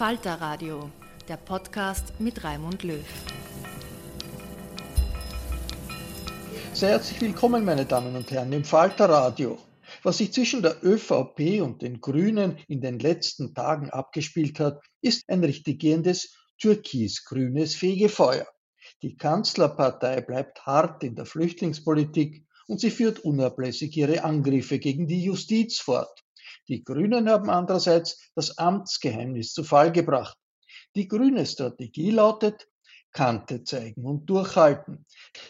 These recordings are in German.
Falter Radio, der Podcast mit Raimund Löw. Sehr herzlich willkommen, meine Damen und Herren, im Falter Radio. Was sich zwischen der ÖVP und den Grünen in den letzten Tagen abgespielt hat, ist ein richtiggiehendes türkis-grünes Fegefeuer. Die Kanzlerpartei bleibt hart in der Flüchtlingspolitik und sie führt unablässig ihre Angriffe gegen die Justiz fort. Die Grünen haben andererseits das Amtsgeheimnis zu Fall gebracht. Die grüne Strategie lautet Kante zeigen und durchhalten.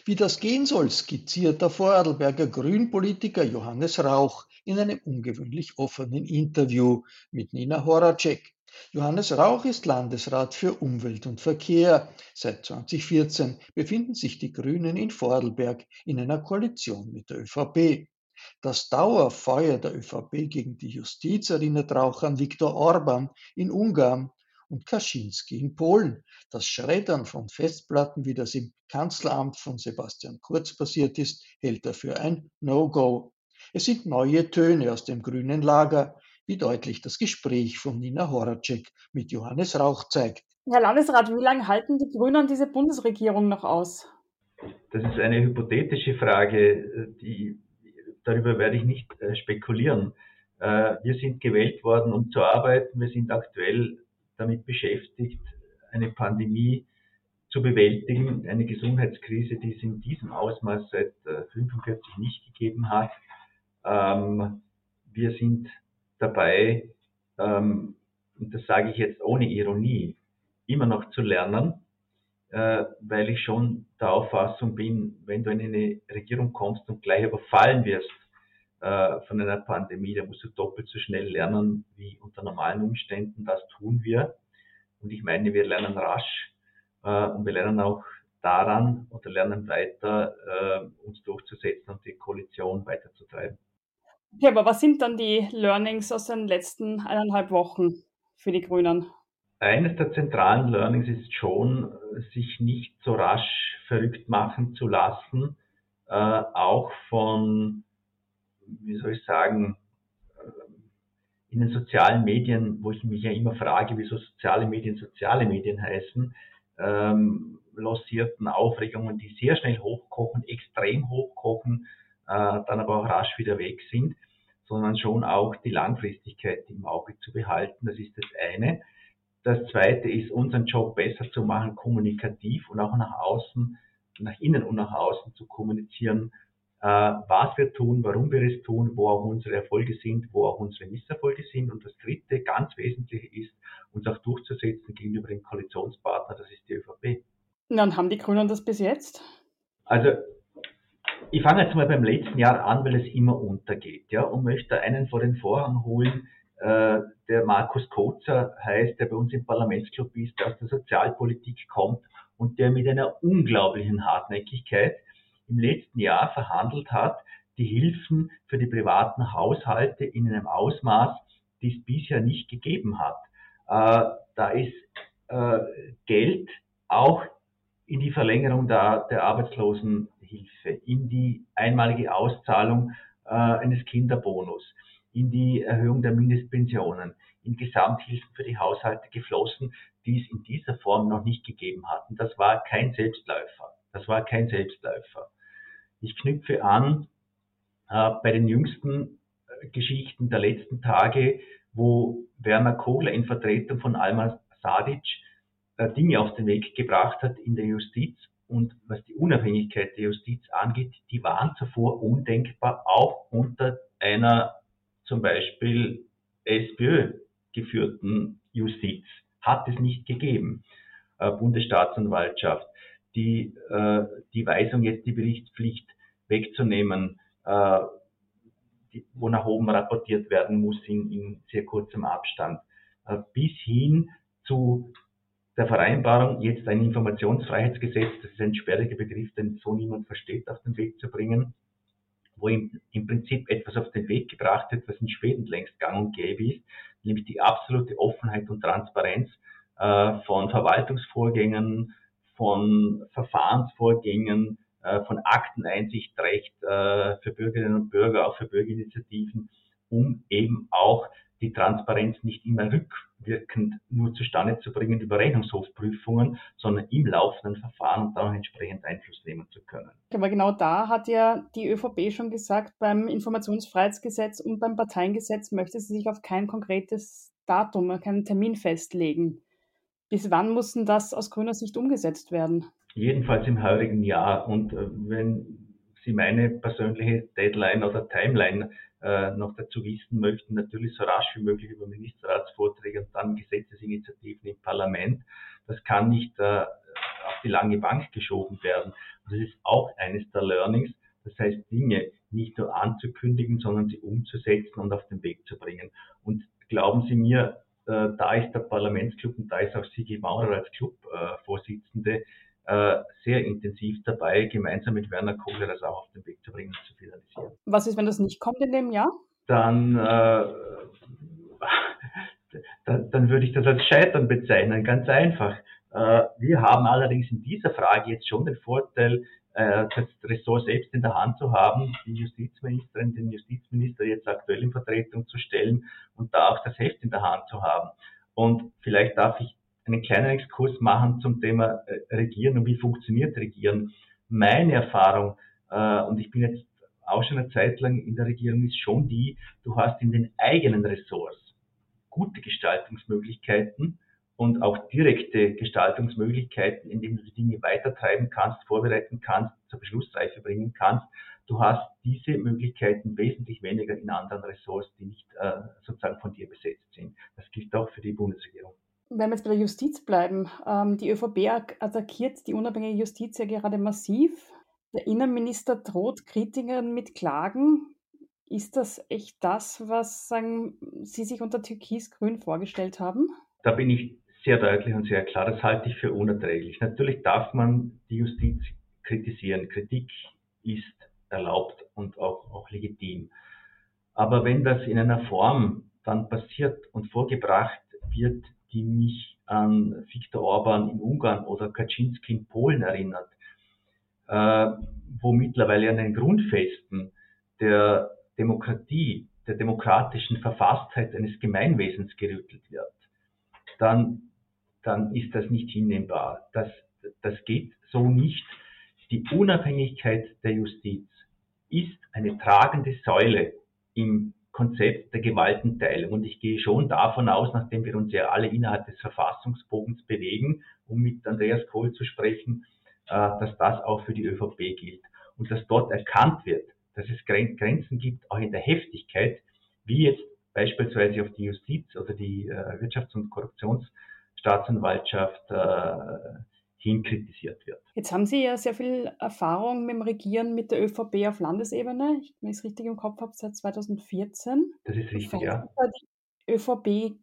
Wie das gehen soll, skizziert der Vorarlberger Grünpolitiker Johannes Rauch in einem ungewöhnlich offenen Interview mit Nina Horacek. Johannes Rauch ist Landesrat für Umwelt und Verkehr. Seit 2014 befinden sich die Grünen in Vorarlberg in einer Koalition mit der ÖVP. Das Dauerfeuer der ÖVP gegen die Justiz erinnert Rauch an Viktor Orban in Ungarn und Kaczynski in Polen. Das Schreddern von Festplatten, wie das im Kanzleramt von Sebastian Kurz passiert ist, hält er für ein No-Go. Es sind neue Töne aus dem grünen Lager, wie deutlich das Gespräch von Nina Horacek mit Johannes Rauch zeigt. Herr Landesrat, wie lange halten die Grünen diese Bundesregierung noch aus? Das ist eine hypothetische Frage, die darüber werde ich nicht äh, spekulieren. Äh, wir sind gewählt worden, um zu arbeiten. Wir sind aktuell damit beschäftigt, eine Pandemie zu bewältigen, eine Gesundheitskrise, die es in diesem Ausmaß seit 1945 äh, nicht gegeben hat. Ähm, wir sind dabei, ähm, und das sage ich jetzt ohne Ironie, immer noch zu lernen, äh, weil ich schon der Auffassung bin, wenn du in eine Regierung kommst und gleich überfallen wirst äh, von einer Pandemie, da musst du doppelt so schnell lernen wie unter normalen Umständen. Das tun wir. Und ich meine, wir lernen rasch äh, und wir lernen auch daran oder lernen weiter, äh, uns durchzusetzen und die Koalition weiterzutreiben. Ja, aber was sind dann die Learnings aus den letzten eineinhalb Wochen für die Grünen? Eines der zentralen Learnings ist schon, sich nicht so rasch verrückt machen zu lassen, äh, auch von wie soll ich sagen, in den sozialen Medien, wo ich mich ja immer frage, wieso soziale Medien soziale Medien heißen, ähm, lancierten Aufregungen, die sehr schnell hochkochen, extrem hochkochen, äh, dann aber auch rasch wieder weg sind, sondern schon auch die Langfristigkeit im Auge zu behalten. Das ist das eine. Das zweite ist, unseren Job besser zu machen, kommunikativ und auch nach außen, nach innen und nach außen zu kommunizieren, äh, was wir tun, warum wir es tun, wo auch unsere Erfolge sind, wo auch unsere Misserfolge sind. Und das Dritte, ganz Wesentliche ist, uns auch durchzusetzen gegenüber dem Koalitionspartner, das ist die ÖVP. Na, und haben die Grünen das bis jetzt? Also ich fange jetzt mal beim letzten Jahr an, weil es immer untergeht, ja, und möchte einen vor den Vorhang holen, äh, der Markus Kozer heißt, der bei uns im Parlamentsclub ist, der aus der Sozialpolitik kommt und der mit einer unglaublichen Hartnäckigkeit im letzten Jahr verhandelt hat, die Hilfen für die privaten Haushalte in einem Ausmaß, die es bisher nicht gegeben hat. Äh, da ist äh, Geld auch in die Verlängerung der, der Arbeitslosenhilfe, in die einmalige Auszahlung äh, eines Kinderbonus, in die Erhöhung der Mindestpensionen, in Gesamthilfen für die Haushalte geflossen, die es in dieser Form noch nicht gegeben hatten. Das war kein Selbstläufer. Das war kein Selbstläufer. Ich knüpfe an äh, bei den jüngsten äh, Geschichten der letzten Tage, wo Werner Kogler in Vertretung von Alma Sadic äh, Dinge auf den Weg gebracht hat in der Justiz und was die Unabhängigkeit der Justiz angeht, die waren zuvor undenkbar, auch unter einer zum Beispiel SPÖ geführten Justiz. Hat es nicht gegeben. Äh, Bundesstaatsanwaltschaft, die, äh, die Weisung, jetzt die Berichtspflicht wegzunehmen, äh, wo nach oben rapportiert werden muss in, in sehr kurzem Abstand, bis hin zu der Vereinbarung, jetzt ein Informationsfreiheitsgesetz, das ist ein sperriger Begriff, den so niemand versteht, auf den Weg zu bringen, wo im, im Prinzip etwas auf den Weg gebracht wird, was in Schweden längst gang und gäbe ist, nämlich die absolute Offenheit und Transparenz äh, von Verwaltungsvorgängen, von Verfahrensvorgängen, äh, von Akteneinsichtrecht äh, für Bürgerinnen und Bürger, auch für Bürgerinitiativen, um eben auch die Transparenz nicht immer rückwirkend nur zustande zu bringen über Rechnungshofprüfungen, sondern im laufenden Verfahren und dann entsprechend Einfluss nehmen zu können. Aber genau da hat ja die ÖVP schon gesagt, beim Informationsfreiheitsgesetz und beim Parteiengesetz möchte sie sich auf kein konkretes Datum, keinen Termin festlegen. Bis wann muss denn das aus grüner Sicht umgesetzt werden? Jedenfalls im heurigen Jahr. Und äh, wenn Sie meine persönliche Deadline oder Timeline äh, noch dazu wissen möchten, natürlich so rasch wie möglich über Ministerratsvorträge und dann Gesetzesinitiativen im Parlament. Das kann nicht äh, auf die lange Bank geschoben werden. Und das ist auch eines der Learnings. Das heißt, Dinge nicht nur anzukündigen, sondern sie umzusetzen und auf den Weg zu bringen. Und glauben Sie mir, äh, da ist der Parlamentsclub und da ist auch Sigi Maurer als Clubvorsitzende sehr intensiv dabei, gemeinsam mit Werner Kohler das auch auf den Weg zu bringen und zu finalisieren. Was ist, wenn das nicht kommt in dem Jahr? Dann, äh, dann würde ich das als Scheitern bezeichnen, ganz einfach. Äh, wir haben allerdings in dieser Frage jetzt schon den Vorteil, äh, das Ressort selbst in der Hand zu haben, die Justizministerin, den Justizminister jetzt aktuell in Vertretung zu stellen und da auch das Heft in der Hand zu haben. Und vielleicht darf ich einen kleinen Exkurs machen zum Thema äh, Regieren und wie funktioniert Regieren. Meine Erfahrung, äh, und ich bin jetzt auch schon eine Zeit lang in der Regierung, ist schon die, du hast in den eigenen Ressorts gute Gestaltungsmöglichkeiten und auch direkte Gestaltungsmöglichkeiten, indem du die Dinge weitertreiben kannst, vorbereiten kannst, zur Beschlussreife bringen kannst. Du hast diese Möglichkeiten wesentlich weniger in anderen Ressorts, die nicht äh, sozusagen von dir besetzt sind. Das gilt auch für die Bundesregierung wenn wir jetzt bei der Justiz bleiben, ähm, die ÖVP attackiert die unabhängige Justiz ja gerade massiv. Der Innenminister droht Kritikern mit Klagen. Ist das echt das, was sagen, Sie sich unter Türkis-Grün vorgestellt haben? Da bin ich sehr deutlich und sehr klar. Das halte ich für unerträglich. Natürlich darf man die Justiz kritisieren. Kritik ist erlaubt und auch, auch legitim. Aber wenn das in einer Form dann passiert und vorgebracht wird, die mich an Viktor Orban in Ungarn oder Kaczynski in Polen erinnert, äh, wo mittlerweile an den Grundfesten der Demokratie, der demokratischen Verfasstheit eines Gemeinwesens gerüttelt wird, dann, dann ist das nicht hinnehmbar. Das, das geht so nicht. Die Unabhängigkeit der Justiz ist eine tragende Säule im Konzept der Gewaltenteilung. Und ich gehe schon davon aus, nachdem wir uns ja alle innerhalb des Verfassungsbogens bewegen, um mit Andreas Kohl zu sprechen, äh, dass das auch für die ÖVP gilt. Und dass dort erkannt wird, dass es Grenzen gibt, auch in der Heftigkeit, wie jetzt beispielsweise auf die Justiz oder die äh, Wirtschafts- und Korruptionsstaatsanwaltschaft äh, hin kritisiert wird. Jetzt haben Sie ja sehr viel Erfahrung mit dem Regieren mit der ÖVP auf Landesebene. Wenn ich es richtig im Kopf habe, seit 2014. Das ist richtig, ja. Die ÖVP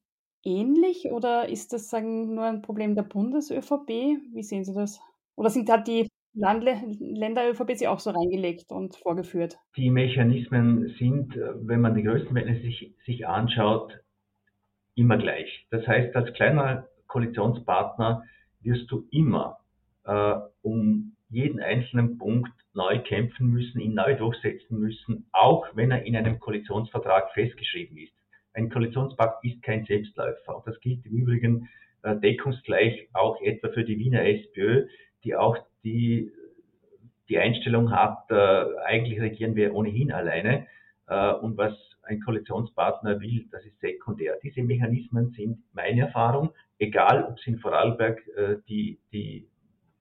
ähnlich oder ist das sagen nur ein Problem der Bundes-ÖVP? Wie sehen Sie das? Oder sind da die Länder-ÖVP sie auch so reingelegt und vorgeführt? Die Mechanismen sind, wenn man die Größenverhältnisse sich, sich anschaut, immer gleich. Das heißt, als kleiner Koalitionspartner wirst du immer äh, um jeden einzelnen Punkt neu kämpfen müssen, ihn neu durchsetzen müssen, auch wenn er in einem Koalitionsvertrag festgeschrieben ist. Ein Koalitionspakt ist kein Selbstläufer. Und das gilt im Übrigen äh, deckungsgleich auch etwa für die Wiener SPÖ, die auch die, die Einstellung hat, äh, eigentlich regieren wir ohnehin alleine. Äh, und was ein Koalitionspartner will, das ist sekundär. Diese Mechanismen sind meine Erfahrung, egal ob es in Vorarlberg äh, die, die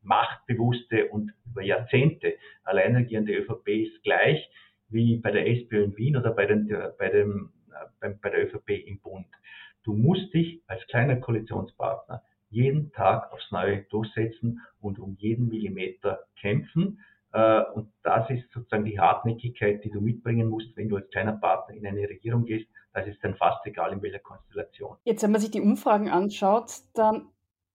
machtbewusste und über Jahrzehnte allein regierende ÖVP ist gleich wie bei der SPÖ in Wien oder bei, den, bei, dem, bei, bei der ÖVP im Bund. Du musst dich als kleiner Koalitionspartner jeden Tag aufs Neue durchsetzen und um jeden Millimeter kämpfen. Äh, und das ist sozusagen die Hartnäckigkeit, die du mitbringen musst, wenn du als kleiner Partner in eine Regierung gehst. Das ist dann fast egal, in welcher Konstellation. Jetzt, wenn man sich die Umfragen anschaut, dann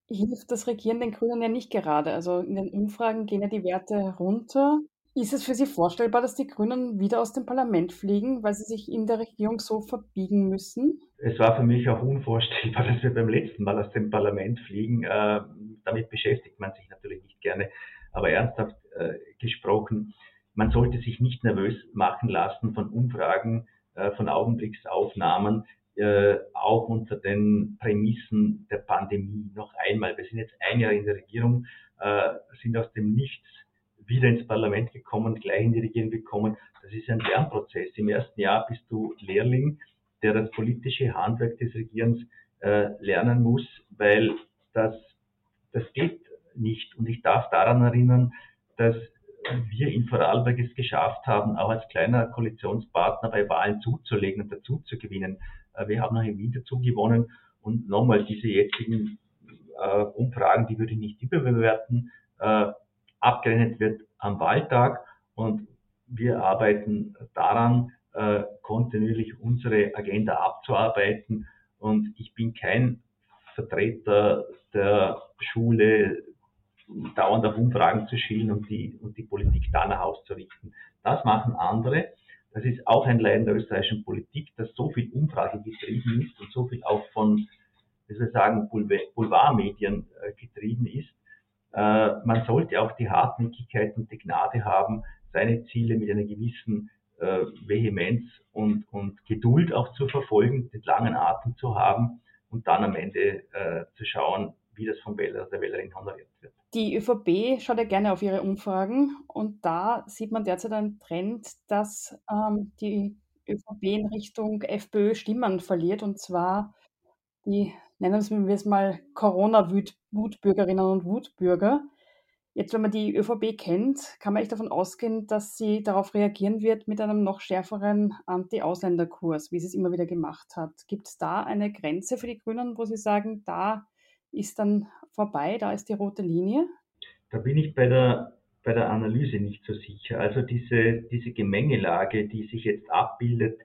hilft das Regieren den Grünen ja nicht gerade. Also in den Umfragen gehen ja die Werte runter. Ist es für Sie vorstellbar, dass die Grünen wieder aus dem Parlament fliegen, weil sie sich in der Regierung so verbiegen müssen? Es war für mich auch unvorstellbar, dass wir beim letzten Mal aus dem Parlament fliegen. Äh, damit beschäftigt man sich natürlich nicht gerne. Aber ernsthaft äh, gesprochen, man sollte sich nicht nervös machen lassen von Umfragen, äh, von Augenblicksaufnahmen, äh, auch unter den Prämissen der Pandemie. Noch einmal, wir sind jetzt ein Jahr in der Regierung, äh, sind aus dem Nichts wieder ins Parlament gekommen, gleich in die Regierung gekommen. Das ist ein Lernprozess. Im ersten Jahr bist du Lehrling, der das politische Handwerk des Regierens äh, lernen muss, weil das, das geht nicht. Und ich darf daran erinnern, dass wir in Vorarlberg es geschafft haben, auch als kleiner Koalitionspartner bei Wahlen zuzulegen und dazu zu gewinnen. Äh, wir haben auch in Wien dazu gewonnen und nochmal diese jetzigen äh, Umfragen, die würde ich nicht überbewerten. Äh, abgerechnet wird am Wahltag und wir arbeiten daran, äh, kontinuierlich unsere Agenda abzuarbeiten. Und ich bin kein Vertreter der Schule, dauernd auf Umfragen zu schielen und die, und die Politik danach auszurichten. Das machen andere. Das ist auch ein Leiden der österreichischen Politik, dass so viel Umfrage getrieben ist und so viel auch von, wie soll ich sagen, Boulevardmedien äh, getrieben ist, äh, man sollte auch die Hartnäckigkeit und die Gnade haben, seine Ziele mit einer gewissen äh, Vehemenz und, und Geduld auch zu verfolgen, den langen Atem zu haben und dann am Ende äh, zu schauen, wie das vom Wähler, der Wählerin honoriert wird. Die ÖVP schaut ja gerne auf ihre Umfragen und da sieht man derzeit einen Trend, dass ähm, die ÖVP in Richtung FPÖ Stimmen verliert und zwar die nennen wir es mal Corona-Wutbürgerinnen und Wutbürger. Jetzt, wenn man die ÖVP kennt, kann man echt davon ausgehen, dass sie darauf reagieren wird mit einem noch schärferen Anti-Ausländer-Kurs, wie sie es immer wieder gemacht hat. Gibt es da eine Grenze für die Grünen, wo sie sagen, da ist dann vorbei, da ist die rote Linie? Da bin ich bei der, bei der Analyse nicht so sicher. Also diese, diese Gemengelage, die sich jetzt abbildet,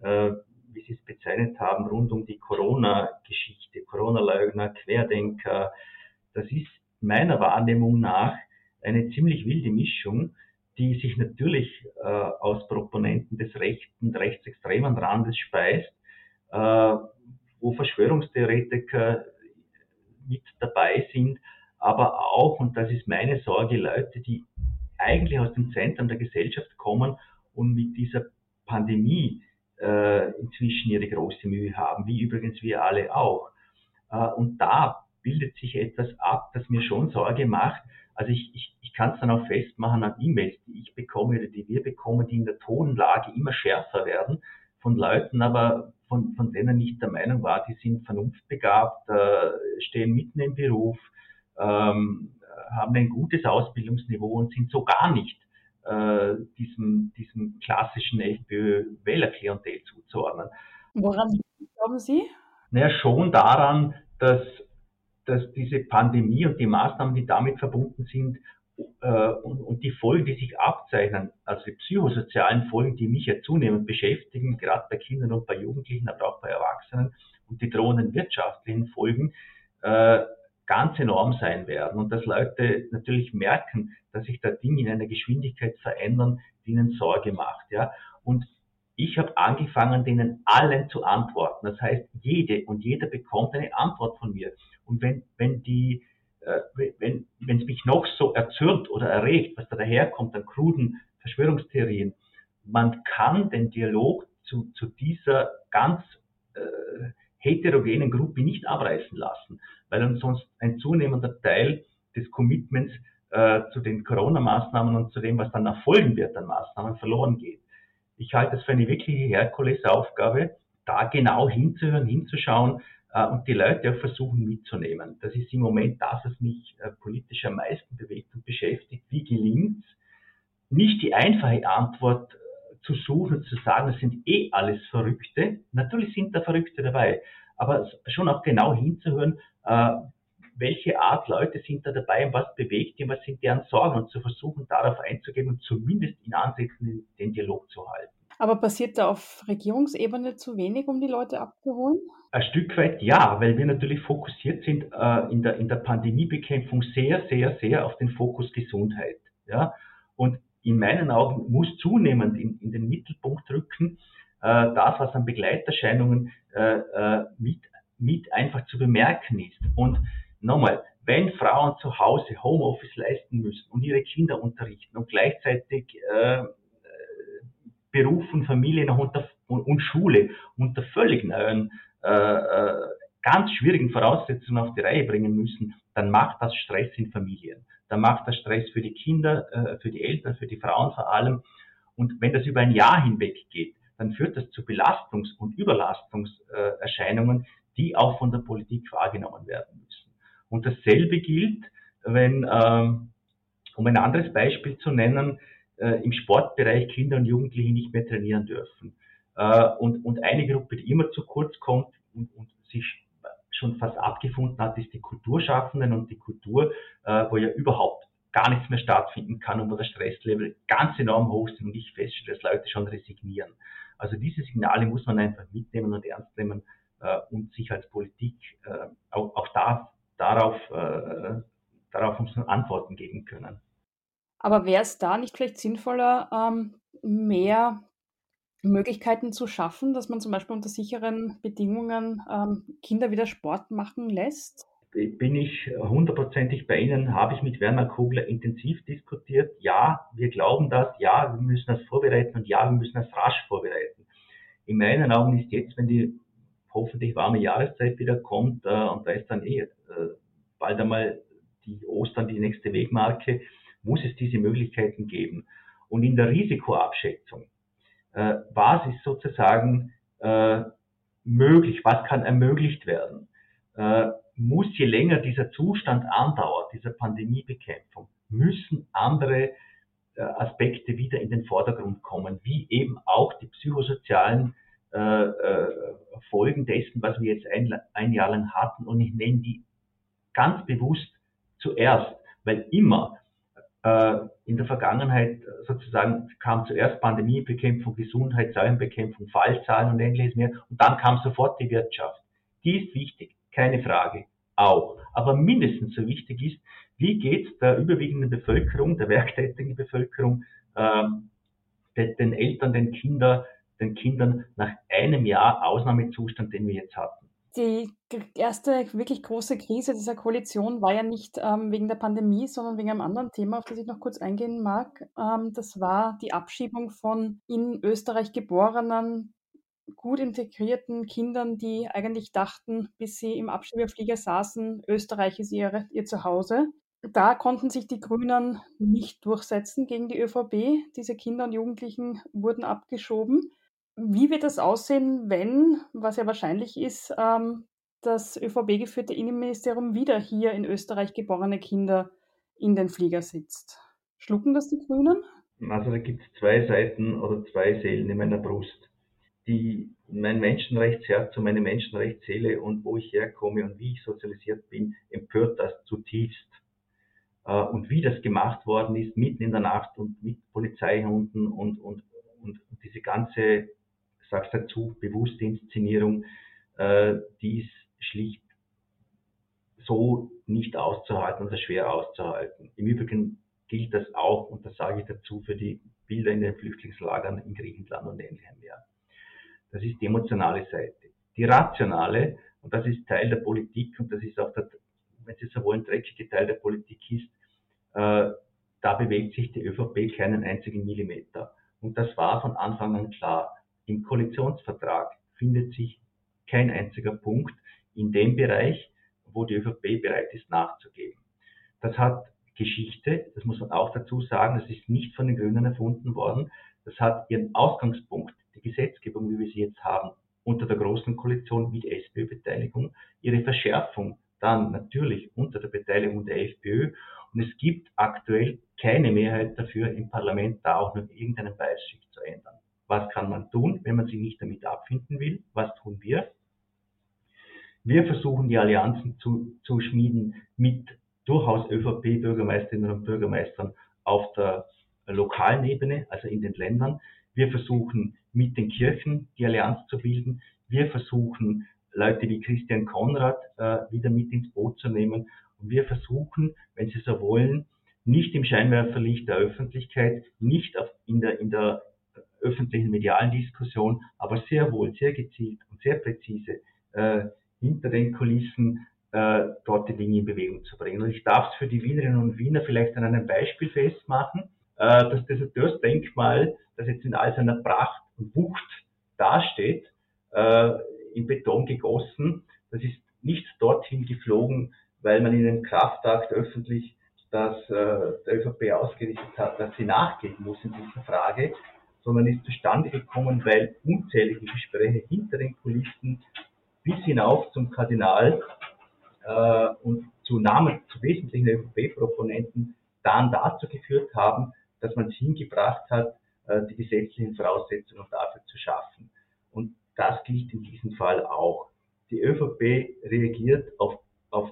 äh, wie Sie es bezeichnet haben, rund um die Corona-Geschichte, Corona-Leugner, Querdenker. Das ist meiner Wahrnehmung nach eine ziemlich wilde Mischung, die sich natürlich äh, aus Proponenten des rechten, rechtsextremen Randes speist, äh, wo Verschwörungstheoretiker mit dabei sind, aber auch, und das ist meine Sorge, Leute, die eigentlich aus dem Zentrum der Gesellschaft kommen und mit dieser Pandemie äh, inzwischen ihre große Mühe haben, wie übrigens wir alle auch. Äh, und da bildet sich etwas ab, das mir schon Sorge macht. Also ich, ich, ich kann es dann auch festmachen an E-Mails, die ich bekomme oder die wir bekommen, die in der Tonlage immer schärfer werden von Leuten, aber von, von denen ich der Meinung war, die sind vernunftbegabt, äh, stehen mitten im Beruf, ähm, haben ein gutes Ausbildungsniveau und sind so gar nicht äh, diesem, diesem klassischen FPÖ-Wählerklientel zuzuordnen. Woran glauben Sie? Naja, schon daran, dass, dass diese Pandemie und die Maßnahmen, die damit verbunden sind, äh, und, und, die Folgen, die sich abzeichnen, also die psychosozialen Folgen, die mich ja zunehmend beschäftigen, gerade bei Kindern und bei Jugendlichen, aber auch bei Erwachsenen, und die drohenden wirtschaftlichen Folgen, äh, ganz enorm sein werden und dass Leute natürlich merken, dass sich da Dinge in einer Geschwindigkeit verändern, die ihnen Sorge macht. Ja? Und ich habe angefangen, denen allen zu antworten. Das heißt, jede und jeder bekommt eine Antwort von mir. Und wenn, wenn die, wenn, wenn es mich noch so erzürnt oder erregt, was da daherkommt an kruden Verschwörungstheorien, man kann den Dialog zu, zu dieser ganz äh, heterogenen Gruppe nicht abreißen lassen, weil sonst ein zunehmender Teil des Commitments äh, zu den Corona-Maßnahmen und zu dem, was dann erfolgen wird an Maßnahmen, verloren geht. Ich halte es für eine wirkliche Herkulesaufgabe, da genau hinzuhören, hinzuschauen äh, und die Leute auch versuchen mitzunehmen. Das ist im Moment das, was mich äh, politisch am meisten bewegt und beschäftigt. Wie gelingt es, nicht die einfache Antwort zu suchen und zu sagen, das sind eh alles Verrückte. Natürlich sind da Verrückte dabei, aber schon auch genau hinzuhören, äh, welche Art Leute sind da dabei und was bewegt die, was sind deren Sorgen und zu versuchen, darauf einzugehen und zumindest in Ansätzen den Dialog zu halten. Aber passiert da auf Regierungsebene zu wenig, um die Leute abzuholen? Ein Stück weit ja, weil wir natürlich fokussiert sind äh, in, der, in der Pandemiebekämpfung sehr, sehr, sehr auf den Fokus Gesundheit. Ja? Und in meinen Augen muss zunehmend in, in den Mittelpunkt rücken, äh, das, was an Begleiterscheinungen äh, äh, mit, mit einfach zu bemerken ist. Und nochmal, wenn Frauen zu Hause Homeoffice leisten müssen und ihre Kinder unterrichten und gleichzeitig äh, Beruf und Familie noch unter, und, Schule unter völlig neuen, äh, äh, ganz schwierigen Voraussetzungen auf die Reihe bringen müssen, dann macht das Stress in Familien dann macht das Stress für die Kinder, äh, für die Eltern, für die Frauen vor allem. Und wenn das über ein Jahr hinweg geht, dann führt das zu Belastungs- und Überlastungserscheinungen, die auch von der Politik wahrgenommen werden müssen. Und dasselbe gilt, wenn, ähm, um ein anderes Beispiel zu nennen, äh, im Sportbereich Kinder und Jugendliche nicht mehr trainieren dürfen. Äh, und, und eine Gruppe, die immer zu kurz kommt und, und sich schon fast abgefunden hat, ist die Kulturschaffenden und die Kultur, äh, wo ja überhaupt gar nichts mehr stattfinden kann und wo das Stresslevel ganz enorm hoch ist und ich feststelle, dass Leute schon resignieren. Also diese Signale muss man einfach mitnehmen und ernst nehmen äh, und sich als Politik äh, auch, auch da, darauf, äh, darauf uns Antworten geben können. Aber wäre es da nicht vielleicht sinnvoller, ähm, mehr Möglichkeiten zu schaffen, dass man zum Beispiel unter sicheren Bedingungen ähm, Kinder wieder Sport machen lässt? Bin ich hundertprozentig bei Ihnen, habe ich mit Werner Kugler intensiv diskutiert. Ja, wir glauben das, ja, wir müssen das vorbereiten und ja, wir müssen das rasch vorbereiten. In meinen Augen ist jetzt, wenn die hoffentlich warme Jahreszeit wieder kommt äh, und da ist dann eh äh, bald einmal die Ostern die nächste Wegmarke, muss es diese Möglichkeiten geben. Und in der Risikoabschätzung, äh, was ist sozusagen äh, möglich, was kann ermöglicht werden. Äh, muss je länger dieser Zustand andauert, dieser Pandemiebekämpfung, müssen andere äh, Aspekte wieder in den Vordergrund kommen, wie eben auch die psychosozialen äh, äh, Folgen dessen, was wir jetzt ein, ein Jahr lang hatten. Und ich nenne die ganz bewusst zuerst, weil immer in der Vergangenheit sozusagen kam zuerst Pandemiebekämpfung, Gesundheit, Säulenbekämpfung, Fallzahlen und ähnliches mehr und dann kam sofort die Wirtschaft. Die ist wichtig, keine Frage, auch. Aber mindestens so wichtig ist, wie geht es der überwiegenden Bevölkerung, der werktätigen Bevölkerung, ähm, den, den Eltern, den Kindern, den Kindern nach einem Jahr Ausnahmezustand, den wir jetzt hatten. Die erste wirklich große Krise dieser Koalition war ja nicht ähm, wegen der Pandemie, sondern wegen einem anderen Thema, auf das ich noch kurz eingehen mag. Ähm, das war die Abschiebung von in Österreich geborenen, gut integrierten Kindern, die eigentlich dachten, bis sie im Abschiebeflieger saßen, Österreich ist ihre, ihr Zuhause. Da konnten sich die Grünen nicht durchsetzen gegen die ÖVP. Diese Kinder und Jugendlichen wurden abgeschoben. Wie wird das aussehen, wenn, was ja wahrscheinlich ist, ähm, das ÖVP-geführte Innenministerium wieder hier in Österreich geborene Kinder in den Flieger sitzt? Schlucken das die Grünen? Also da gibt es zwei Seiten oder zwei Seelen in meiner Brust. Die, mein Menschenrechtsherz und meine Menschenrechtsseele und wo ich herkomme und wie ich sozialisiert bin, empört das zutiefst. Äh, und wie das gemacht worden ist, mitten in der Nacht und mit Polizeihunden und, und, und diese ganze, sag's dazu, bewusste Inszenierung, äh, die ist schlicht so nicht auszuhalten oder schwer auszuhalten. Im Übrigen gilt das auch, und das sage ich dazu, für die Bilder in den Flüchtlingslagern in Griechenland und ähnlichem mehr. Das ist die emotionale Seite. Die rationale, und das ist Teil der Politik, und das ist auch der, wenn Sie so wollen, dreckige Teil der Politik ist, äh, da bewegt sich die ÖVP keinen einzigen Millimeter. Und das war von Anfang an klar. Im Koalitionsvertrag findet sich kein einziger Punkt in dem Bereich, wo die ÖVP bereit ist nachzugeben. Das hat Geschichte, das muss man auch dazu sagen, das ist nicht von den Grünen erfunden worden. Das hat ihren Ausgangspunkt, die Gesetzgebung, wie wir sie jetzt haben, unter der Großen Koalition mit SPÖ-Beteiligung, ihre Verschärfung dann natürlich unter der Beteiligung der FPÖ. Und es gibt aktuell keine Mehrheit dafür im Parlament, da auch nur irgendeinen Beißschick zu ändern. Was kann man tun, wenn man sich nicht damit abfinden will? Was tun wir? Wir versuchen die Allianzen zu, zu schmieden mit durchaus ÖVP-Bürgermeisterinnen und Bürgermeistern auf der lokalen Ebene, also in den Ländern. Wir versuchen mit den Kirchen die Allianz zu bilden. Wir versuchen Leute wie Christian Konrad äh, wieder mit ins Boot zu nehmen. Und wir versuchen, wenn Sie so wollen, nicht im Scheinwerferlicht der Öffentlichkeit, nicht auf, in, der, in der öffentlichen medialen Diskussion, aber sehr wohl, sehr gezielt und sehr präzise äh, hinter den Kulissen äh, dort die Dinge in Bewegung zu bringen. Und ich darf es für die Wienerinnen und Wiener vielleicht an einem Beispiel festmachen, äh, dass das Denkmal, das jetzt in all seiner Pracht und Wucht dasteht, äh, in Beton gegossen, das ist nicht dorthin geflogen, weil man in einem Kraftakt öffentlich das äh, der ÖVP ausgerichtet hat, dass sie nachgeben muss in dieser Frage, sondern ist zustande gekommen, weil unzählige Gespräche hinter den Kulissen bis hinauf zum Kardinal äh, und zu Namen, zu wesentlichen ÖVP-Proponenten dann dazu geführt haben, dass man es hingebracht hat, äh, die gesetzlichen Voraussetzungen dafür zu schaffen. Und das gilt in diesem Fall auch. Die ÖVP reagiert auf, auf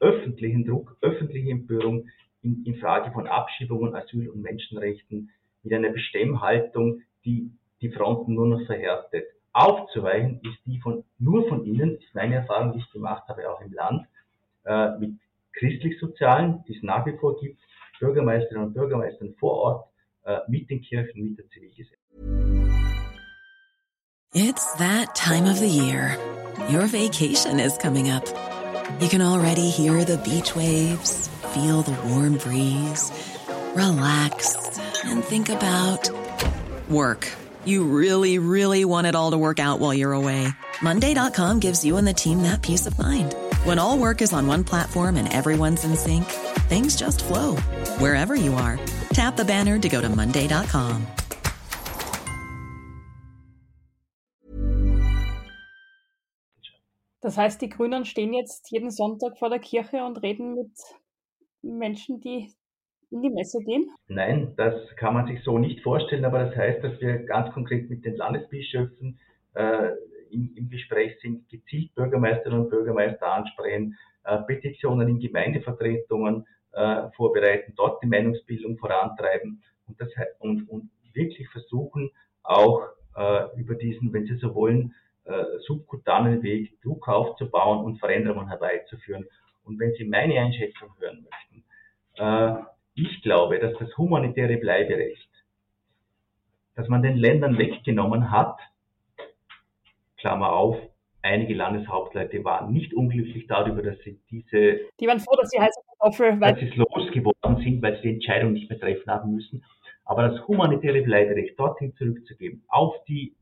öffentlichen Druck, öffentliche Empörung in, in Frage von Abschiebungen, Asyl und Menschenrechten mit einer Bestemmhaltung, die die Fronten nur noch verhärtet. Aufzuweichen ist die von, nur von Ihnen, ist meine Erfahrung, die ich gemacht habe, auch im Land, äh, mit christlich-sozialen, die es nach wie vor gibt, Bürgermeisterinnen und Bürgermeistern vor Ort, äh, mit den Kirchen, mit der Zivilgesellschaft. It's that time of the year. Your vacation is coming up. You can already hear the beach waves, feel the warm breeze, relax and think about work. You really, really want it all to work out while you're away. Monday.com gives you and the team that peace of mind. When all work is on one platform and everyone's in sync, things just flow wherever you are. Tap the banner to go to Monday.com. Das heißt, die Grünen stehen jetzt jeden Sonntag vor der Kirche und reden mit Menschen, die in die Messe gehen? Nein, das kann man sich so nicht vorstellen, aber das heißt, dass wir ganz konkret mit den Landesbischöfen äh, im, im Gespräch sind, gezielt Bürgermeisterinnen und Bürgermeister ansprechen, äh, Petitionen in Gemeindevertretungen äh, vorbereiten, dort die Meinungsbildung vorantreiben und, das, und, und wirklich versuchen, auch äh, über diesen, wenn Sie so wollen, äh, subkutanen Weg Druck aufzubauen und Veränderungen herbeizuführen. Und wenn Sie meine Einschätzung hören möchten, äh, ich glaube, dass das humanitäre Bleiberecht, das man den Ländern weggenommen hat, Klammer auf, einige Landeshauptleute waren nicht unglücklich darüber, dass sie diese, die waren froh, dass sie heiße Kartoffel, weil sie es losgeworden sind, weil sie die Entscheidung nicht mehr treffen haben müssen. Aber das humanitäre Bleiberecht dorthin zurückzugeben, auf die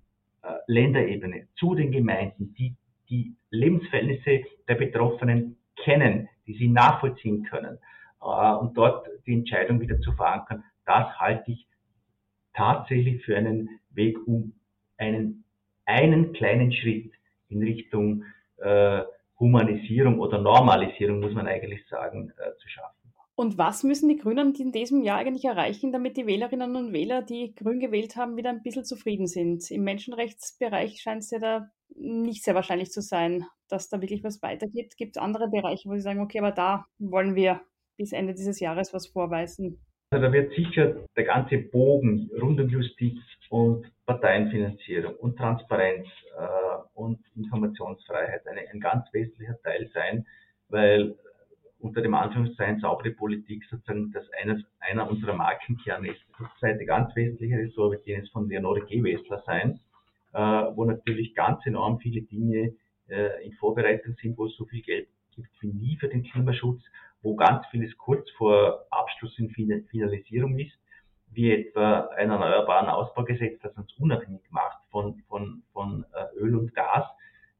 äh, Länderebene, zu den Gemeinden, die die Lebensverhältnisse der Betroffenen kennen, die sie nachvollziehen können und dort die Entscheidung wieder zu verankern, das halte ich tatsächlich für einen Weg, um einen einen kleinen Schritt in Richtung äh, Humanisierung oder Normalisierung, muss man eigentlich sagen, äh, zu schaffen. Und was müssen die Grünen in diesem Jahr eigentlich erreichen, damit die Wählerinnen und Wähler, die Grün gewählt haben, wieder ein bisschen zufrieden sind? Im Menschenrechtsbereich scheint es ja da nicht sehr wahrscheinlich zu sein, dass da wirklich was weitergeht. Gibt es andere Bereiche, wo Sie sagen, okay, aber da wollen wir bis Ende dieses Jahres was vorweisen? Also da wird sicher der ganze Bogen rund um Justiz und Parteienfinanzierung und Transparenz äh, und Informationsfreiheit eine, ein ganz wesentlicher Teil sein, weil unter dem Anführungszeichen saubere Politik sozusagen das eines, einer unserer Markenkerne ist. Das zweite ganz wesentliche Ressort wird jenes von Leonore Gewessler sein, äh, wo natürlich ganz enorm viele Dinge äh, in Vorbereitung sind, wo es so viel Geld gibt wie nie für den Klimaschutz, wo ganz vieles kurz vor Abschluss in Finalisierung ist, wie etwa ein erneuerbaren Ausbaugesetz, das uns unabhängig macht von, von, von äh, Öl und Gas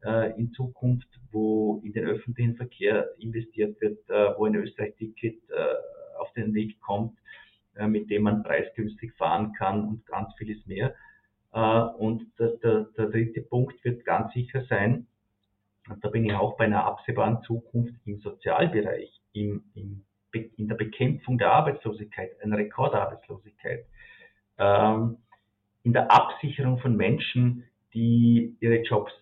äh, in Zukunft, wo in den öffentlichen Verkehr investiert wird, äh, wo ein Österreich-Ticket auf den Weg kommt, mit dem man preisgünstig fahren kann und ganz vieles mehr. Und der, der, der dritte Punkt wird ganz sicher sein, und da bin ich auch bei einer absehbaren Zukunft im Sozialbereich, im, im, in der Bekämpfung der Arbeitslosigkeit, einer Rekordarbeitslosigkeit, ähm, in der Absicherung von Menschen, die ihre Jobs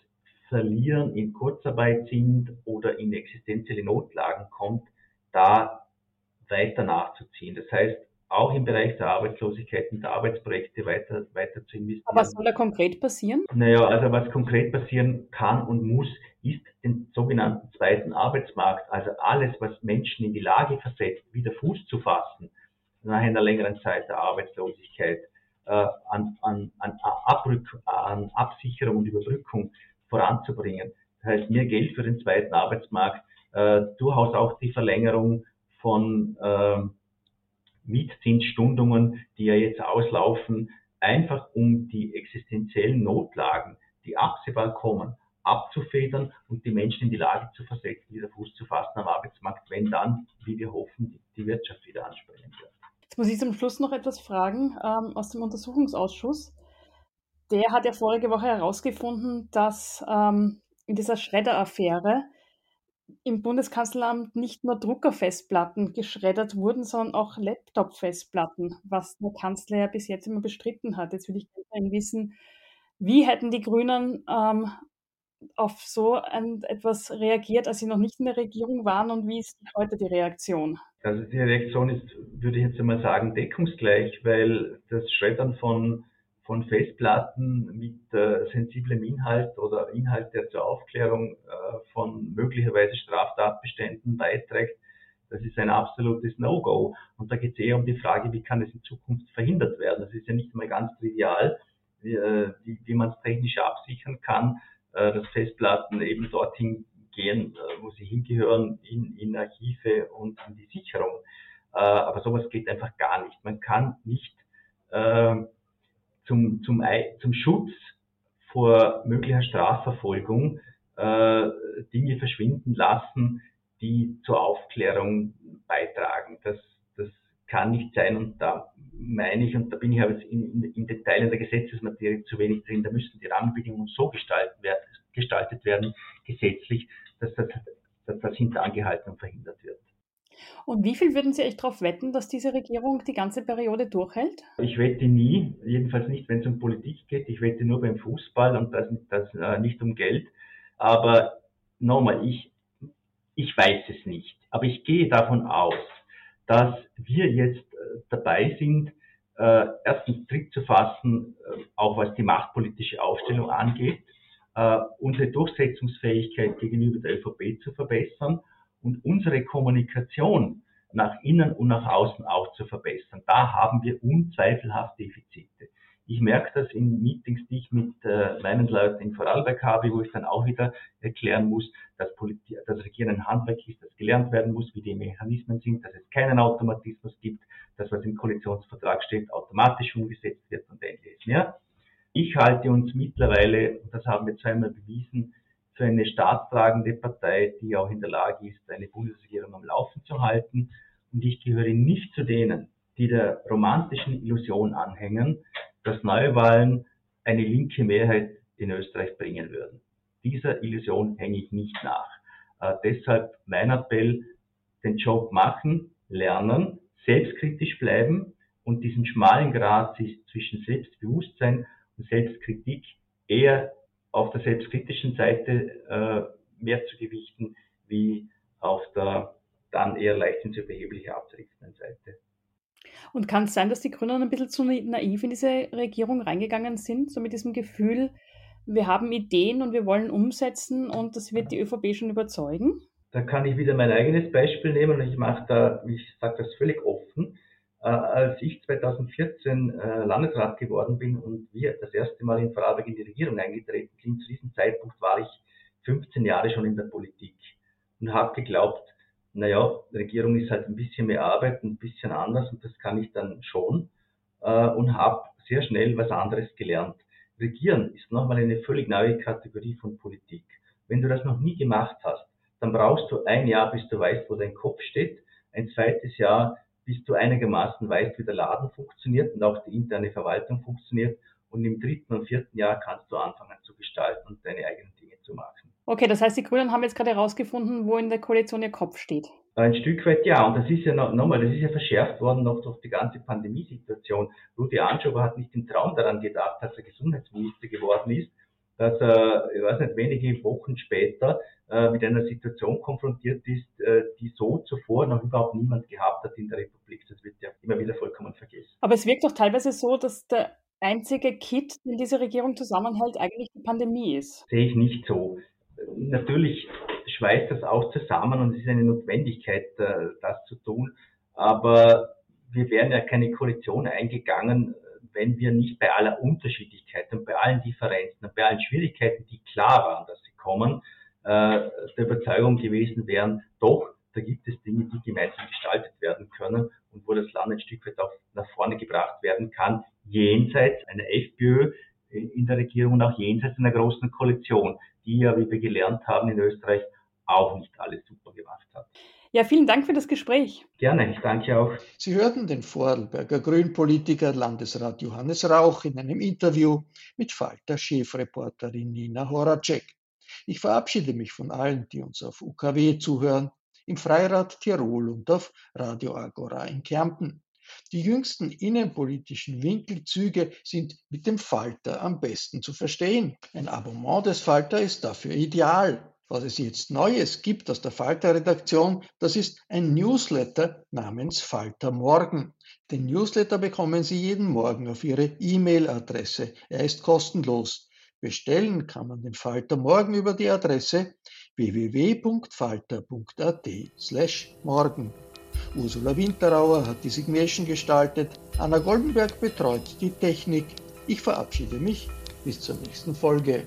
verlieren, in Kurzarbeit sind oder in existenzielle Notlagen kommt, da weiter nachzuziehen. Das heißt, auch im Bereich der Arbeitslosigkeit und der Arbeitsprojekte weiter, weiter zu investieren. Aber was soll da konkret passieren? Naja, also was konkret passieren kann und muss, ist den sogenannten zweiten Arbeitsmarkt, also alles, was Menschen in die Lage versetzt, wieder Fuß zu fassen nach einer längeren Zeit der Arbeitslosigkeit, äh, an, an, an, Abrück, an Absicherung und Überbrückung voranzubringen. Das heißt, mehr Geld für den zweiten Arbeitsmarkt, äh, durchaus auch die Verlängerung von äh, Mietzinsstundungen, die ja jetzt auslaufen, einfach um die existenziellen Notlagen, die absehbar kommen, abzufedern und die Menschen in die Lage zu versetzen, wieder Fuß zu fassen am Arbeitsmarkt, wenn dann, wie wir hoffen, die Wirtschaft wieder anspringen wird. Jetzt muss ich zum Schluss noch etwas fragen ähm, aus dem Untersuchungsausschuss. Der hat ja vorige Woche herausgefunden, dass ähm, in dieser Schredder-Affäre im Bundeskanzleramt nicht nur Druckerfestplatten geschreddert wurden, sondern auch Laptop-Festplatten, was der Kanzler ja bis jetzt immer bestritten hat. Jetzt würde ich gerne wissen, wie hätten die Grünen ähm, auf so ein, etwas reagiert, als sie noch nicht in der Regierung waren und wie ist heute die Reaktion? Also die Reaktion ist, würde ich jetzt einmal sagen, deckungsgleich, weil das Schreddern von von Festplatten mit äh, sensiblem Inhalt oder Inhalt, der zur Aufklärung äh, von möglicherweise Straftatbeständen beiträgt, das ist ein absolutes No-Go. Und da geht es eher um die Frage, wie kann es in Zukunft verhindert werden. Das ist ja nicht einmal ganz trivial, wie, äh, wie, wie man es technisch absichern kann, äh, dass Festplatten eben dorthin gehen, äh, wo sie hingehören, in, in Archive und in die Sicherung. Äh, aber sowas geht einfach gar nicht. Man kann nicht zum, zum, zum Schutz vor möglicher Strafverfolgung äh, Dinge verschwinden lassen, die zur Aufklärung beitragen. Das, das kann nicht sein und da meine ich, und da bin ich aber in, in, in Details der Gesetzesmaterie zu wenig drin, da müssen die Rahmenbedingungen so gestaltet werden, gestaltet werden gesetzlich, dass das, dass das hinterangehalten und verhindert wird. Und wie viel würden Sie echt darauf wetten, dass diese Regierung die ganze Periode durchhält? Ich wette nie, jedenfalls nicht, wenn es um Politik geht. Ich wette nur beim Fußball und das, das äh, nicht um Geld. Aber nochmal, ich, ich weiß es nicht. Aber ich gehe davon aus, dass wir jetzt äh, dabei sind, äh, erstens Trick zu fassen, äh, auch was die machtpolitische Aufstellung angeht, äh, unsere Durchsetzungsfähigkeit gegenüber der ÖVP zu verbessern und unsere Kommunikation nach innen und nach außen auch zu verbessern. Da haben wir unzweifelhaft Defizite. Ich merke das in Meetings, die ich mit äh, meinen Leuten in Vorarlberg habe, wo ich dann auch wieder erklären muss, dass das Regieren ein Handwerk ist, das gelernt werden muss, wie die Mechanismen sind, dass es keinen Automatismus gibt, dass was im Koalitionsvertrag steht, automatisch umgesetzt wird und ähnliches mehr. Ich halte uns mittlerweile, und das haben wir zweimal bewiesen, für eine staatstragende Partei, die auch in der Lage ist, eine Bundesregierung am Laufen zu halten. Und ich gehöre nicht zu denen, die der romantischen Illusion anhängen, dass Neuwahlen eine linke Mehrheit in Österreich bringen würden. Dieser Illusion hänge ich nicht nach. Äh, deshalb mein Appell, den Job machen, lernen, selbstkritisch bleiben und diesen schmalen Grad zwischen Selbstbewusstsein und Selbstkritik eher auf der selbstkritischen Seite äh, mehr zu gewichten, wie auf der dann eher leicht ins Überhebliche abdriftenden Seite. Und kann es sein, dass die Grünen ein bisschen zu naiv in diese Regierung reingegangen sind, so mit diesem Gefühl, wir haben Ideen und wir wollen umsetzen und das wird die ÖVP schon überzeugen? Da kann ich wieder mein eigenes Beispiel nehmen und ich mache da, ich sage das völlig offen. Äh, als ich 2014 äh, Landesrat geworden bin und wir das erste Mal in Vorarlberg in die Regierung eingetreten sind, zu diesem Zeitpunkt war ich 15 Jahre schon in der Politik und habe geglaubt, naja, Regierung ist halt ein bisschen mehr Arbeit, ein bisschen anders und das kann ich dann schon äh, und habe sehr schnell was anderes gelernt. Regieren ist nochmal eine völlig neue Kategorie von Politik. Wenn du das noch nie gemacht hast, dann brauchst du ein Jahr, bis du weißt, wo dein Kopf steht, ein zweites Jahr, bis du einigermaßen weißt, wie der Laden funktioniert und auch die interne Verwaltung funktioniert. Und im dritten und vierten Jahr kannst du anfangen zu gestalten und deine eigenen Dinge zu machen. Okay, das heißt, die Grünen haben jetzt gerade herausgefunden, wo in der Koalition ihr Kopf steht. Ein Stück weit ja, und das ist ja noch, nochmal, das ist ja verschärft worden noch durch die ganze Pandemiesituation. Rudi Anschober hat nicht im Traum daran gedacht, dass er Gesundheitsminister geworden ist, dass er, ich weiß nicht, wenige Wochen später äh, mit einer Situation konfrontiert ist, äh, die so zuvor noch überhaupt niemand gehabt hat in der Republik. Das wird ja immer wieder vollkommen vergessen. Aber es wirkt doch teilweise so, dass der einzige Kit, den diese Regierung zusammenhält, eigentlich die Pandemie ist. Sehe ich nicht so natürlich schweißt das auch zusammen und es ist eine Notwendigkeit, äh, das zu tun. Aber wir wären ja keine Koalition eingegangen, wenn wir nicht bei aller Unterschiedlichkeit und bei allen Differenzen und bei allen Schwierigkeiten, die klar waren, dass sie kommen, äh, der Überzeugung gewesen wären, doch, da gibt es Dinge, die gemeinsam gestaltet werden können und wo das Land ein Stück weit auch nach vorne gebracht werden kann, jenseits einer FPÖ in der Regierung und auch jenseits einer großen Koalition die ja, wie wir gelernt haben in Österreich, auch nicht alles super gemacht hat. Ja, vielen Dank für das Gespräch. Gerne, ich danke auch. Sie hörten den Vorarlberger Grünpolitiker Landesrat Johannes Rauch in einem Interview mit Falter-Chefreporterin Nina Horacek. Ich verabschiede mich von allen, die uns auf UKW zuhören, im Freirad Tirol und auf Radio Agora in Kärnten. Die jüngsten innenpolitischen Winkelzüge sind mit dem Falter am besten zu verstehen. Ein Abonnement des Falter ist dafür ideal. Was es jetzt Neues gibt aus der Falter-Redaktion, das ist ein Newsletter namens Falter Morgen. Den Newsletter bekommen Sie jeden Morgen auf Ihre E-Mail-Adresse. Er ist kostenlos. Bestellen kann man den Falter morgen über die Adresse www.falter.at/morgen. Ursula Winterauer hat die Signation gestaltet, Anna Goldenberg betreut die Technik. Ich verabschiede mich bis zur nächsten Folge.